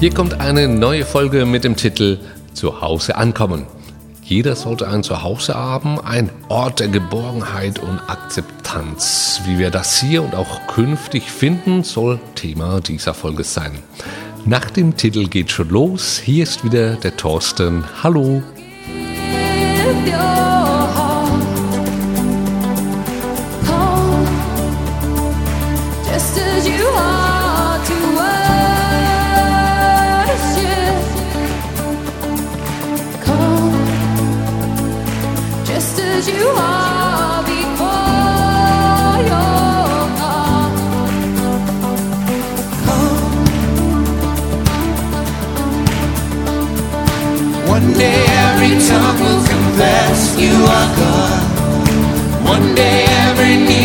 Hier kommt eine neue Folge mit dem Titel Zuhause ankommen. Jeder sollte ein Zuhause haben, ein Ort der Geborgenheit und Akzeptanz. Wie wir das hier und auch künftig finden, soll Thema dieser Folge sein. Nach dem Titel geht schon los. Hier ist wieder der Thorsten. Hallo. One day every tongue will confess you are God. One day every knee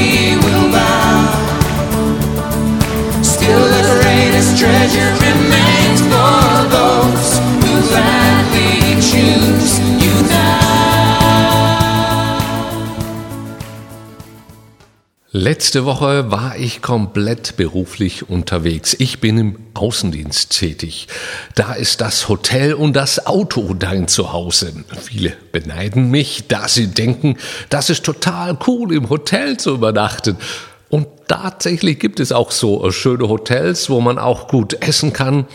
Letzte Woche war ich komplett beruflich unterwegs. Ich bin im Außendienst tätig. Da ist das Hotel und das Auto dein Zuhause. Viele beneiden mich, da sie denken, das ist total cool, im Hotel zu übernachten. Und tatsächlich gibt es auch so schöne Hotels, wo man auch gut essen kann,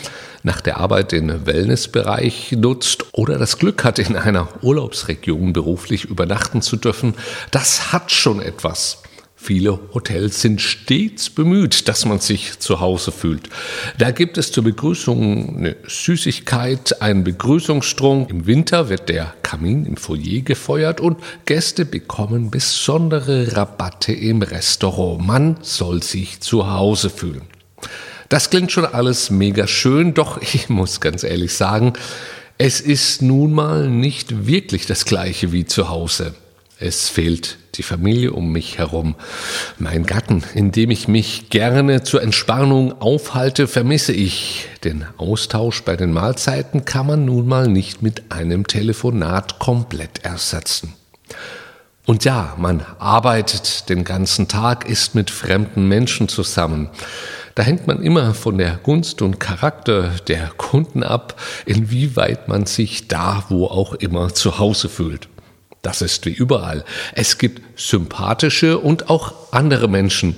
nach der Arbeit den Wellnessbereich nutzt oder das Glück hat, in einer Urlaubsregion beruflich übernachten zu dürfen. Das hat schon etwas. Viele Hotels sind stets bemüht, dass man sich zu Hause fühlt. Da gibt es zur Begrüßung eine Süßigkeit, einen Begrüßungsstrunk. Im Winter wird der Kamin im Foyer gefeuert und Gäste bekommen besondere Rabatte im Restaurant. Man soll sich zu Hause fühlen. Das klingt schon alles mega schön, doch ich muss ganz ehrlich sagen, es ist nun mal nicht wirklich das gleiche wie zu Hause. Es fehlt die Familie um mich herum. Mein Gatten, in dem ich mich gerne zur Entspannung aufhalte, vermisse ich. Den Austausch bei den Mahlzeiten kann man nun mal nicht mit einem Telefonat komplett ersetzen. Und ja, man arbeitet den ganzen Tag, ist mit fremden Menschen zusammen. Da hängt man immer von der Gunst und Charakter der Kunden ab, inwieweit man sich da, wo auch immer zu Hause fühlt. Das ist wie überall. Es gibt sympathische und auch andere Menschen.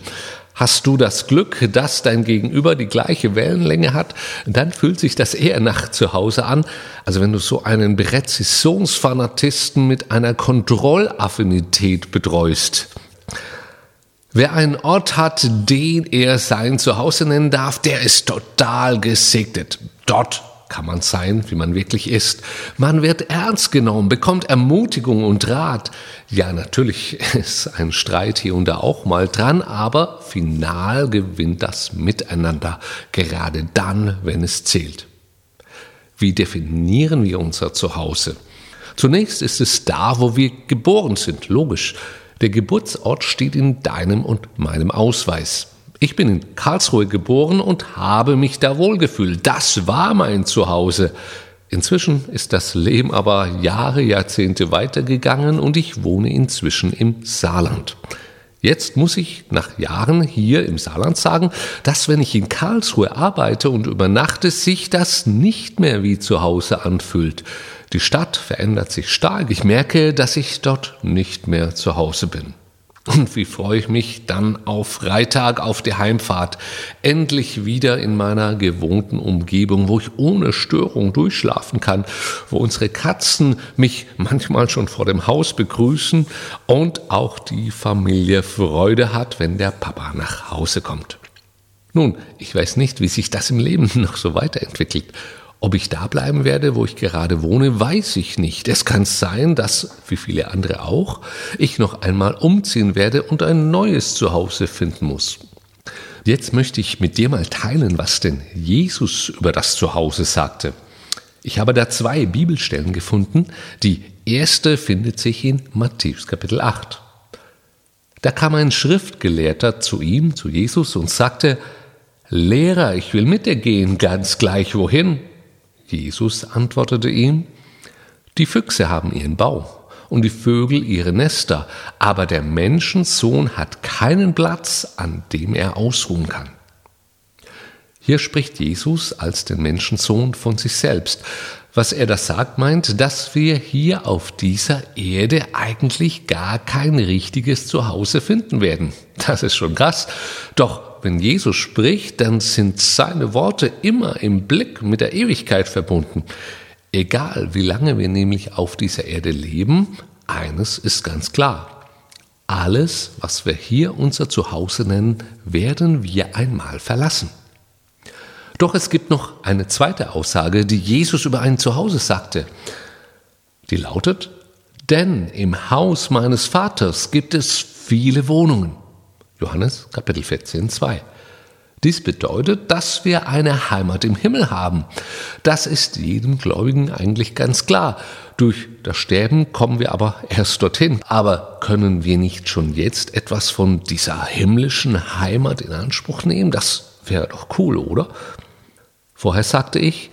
Hast du das Glück, dass dein Gegenüber die gleiche Wellenlänge hat, dann fühlt sich das eher nach zu Hause an. Also wenn du so einen Präzisionsfanatisten mit einer Kontrollaffinität betreust. Wer einen Ort hat, den er sein Zuhause nennen darf, der ist total gesegnet. Dort kann man sein, wie man wirklich ist. Man wird ernst genommen, bekommt Ermutigung und Rat. Ja, natürlich ist ein Streit hier und da auch mal dran, aber final gewinnt das Miteinander, gerade dann, wenn es zählt. Wie definieren wir unser Zuhause? Zunächst ist es da, wo wir geboren sind, logisch. Der Geburtsort steht in deinem und meinem Ausweis. Ich bin in Karlsruhe geboren und habe mich da wohlgefühlt. Das war mein Zuhause. Inzwischen ist das Leben aber Jahre, Jahrzehnte weitergegangen und ich wohne inzwischen im Saarland. Jetzt muss ich nach Jahren hier im Saarland sagen, dass wenn ich in Karlsruhe arbeite und übernachte, sich das nicht mehr wie zu Hause anfühlt. Die Stadt verändert sich stark. Ich merke, dass ich dort nicht mehr zu Hause bin. Und wie freue ich mich dann auf Freitag, auf die Heimfahrt. Endlich wieder in meiner gewohnten Umgebung, wo ich ohne Störung durchschlafen kann, wo unsere Katzen mich manchmal schon vor dem Haus begrüßen und auch die Familie Freude hat, wenn der Papa nach Hause kommt. Nun, ich weiß nicht, wie sich das im Leben noch so weiterentwickelt. Ob ich da bleiben werde, wo ich gerade wohne, weiß ich nicht. Es kann sein, dass, wie viele andere auch, ich noch einmal umziehen werde und ein neues Zuhause finden muss. Jetzt möchte ich mit dir mal teilen, was denn Jesus über das Zuhause sagte. Ich habe da zwei Bibelstellen gefunden. Die erste findet sich in Matthäus Kapitel 8. Da kam ein Schriftgelehrter zu ihm, zu Jesus, und sagte, Lehrer, ich will mit dir gehen, ganz gleich wohin. Jesus antwortete ihm, die Füchse haben ihren Bau und die Vögel ihre Nester, aber der Menschensohn hat keinen Platz, an dem er ausruhen kann. Hier spricht Jesus als den Menschensohn von sich selbst. Was er das sagt, meint, dass wir hier auf dieser Erde eigentlich gar kein richtiges Zuhause finden werden. Das ist schon krass. Doch wenn Jesus spricht, dann sind seine Worte immer im Blick mit der Ewigkeit verbunden. Egal wie lange wir nämlich auf dieser Erde leben, eines ist ganz klar. Alles, was wir hier unser Zuhause nennen, werden wir einmal verlassen. Doch es gibt noch eine zweite Aussage, die Jesus über ein Zuhause sagte. Die lautet, denn im Haus meines Vaters gibt es viele Wohnungen. Johannes Kapitel 14, 2. Dies bedeutet, dass wir eine Heimat im Himmel haben. Das ist jedem Gläubigen eigentlich ganz klar. Durch das Sterben kommen wir aber erst dorthin. Aber können wir nicht schon jetzt etwas von dieser himmlischen Heimat in Anspruch nehmen? Das wäre doch cool, oder? Vorher sagte ich,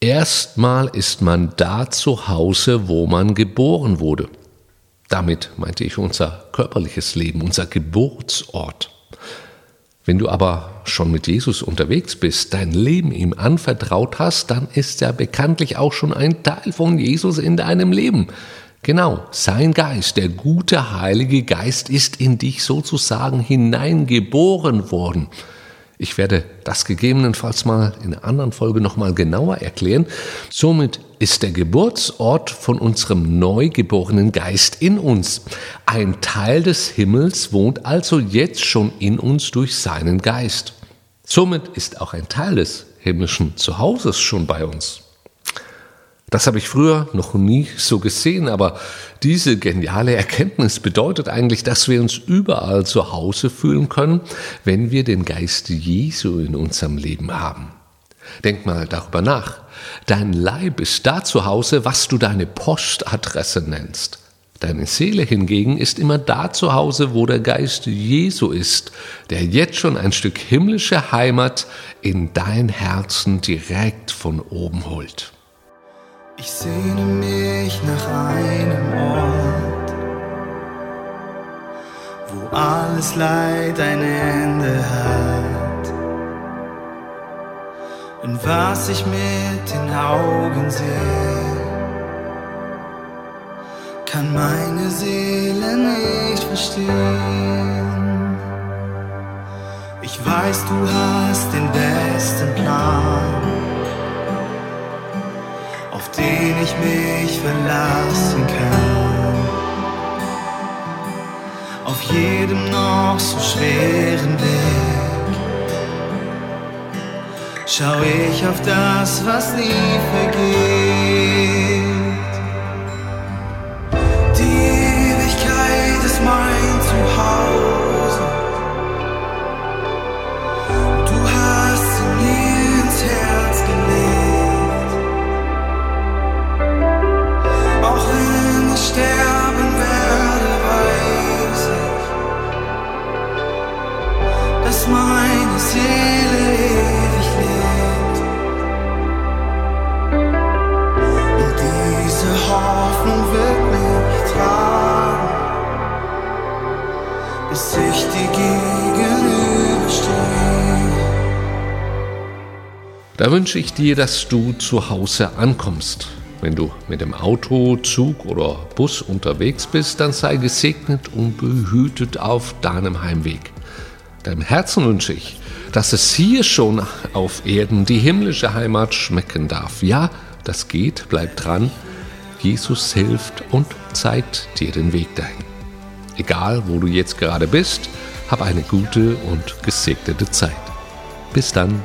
erstmal ist man da zu Hause, wo man geboren wurde. Damit meinte ich unser körperliches Leben, unser Geburtsort. Wenn du aber schon mit Jesus unterwegs bist, dein Leben ihm anvertraut hast, dann ist er bekanntlich auch schon ein Teil von Jesus in deinem Leben. Genau, sein Geist, der gute Heilige Geist, ist in dich sozusagen hineingeboren worden. Ich werde das gegebenenfalls mal in einer anderen Folge nochmal genauer erklären. Somit ist der Geburtsort von unserem neugeborenen Geist in uns. Ein Teil des Himmels wohnt also jetzt schon in uns durch seinen Geist. Somit ist auch ein Teil des himmlischen Zuhauses schon bei uns. Das habe ich früher noch nie so gesehen, aber diese geniale Erkenntnis bedeutet eigentlich, dass wir uns überall zu Hause fühlen können, wenn wir den Geist Jesu in unserem Leben haben. Denk mal darüber nach. Dein Leib ist da zu Hause, was du deine Postadresse nennst. Deine Seele hingegen ist immer da zu Hause, wo der Geist Jesu ist, der jetzt schon ein Stück himmlische Heimat in dein Herzen direkt von oben holt. Ich sehne mich nach einem Ort, wo alles Leid ein Ende hat. Und was ich mit den Augen sehe, kann meine Seele nicht verstehen. Ich weiß, du hast den besten Plan auf den ich mich verlassen kann. Auf jedem noch so schweren Weg schau ich auf das, was nie vergeht. Bis ich die gegenüberstehe. Da wünsche ich dir, dass du zu Hause ankommst. Wenn du mit dem Auto, Zug oder Bus unterwegs bist, dann sei gesegnet und behütet auf deinem Heimweg. Deinem Herzen wünsche ich, dass es hier schon auf Erden die himmlische Heimat schmecken darf. Ja, das geht, bleib dran. Jesus hilft und zeigt dir den Weg dahin. Egal, wo du jetzt gerade bist, hab eine gute und gesegnete Zeit. Bis dann.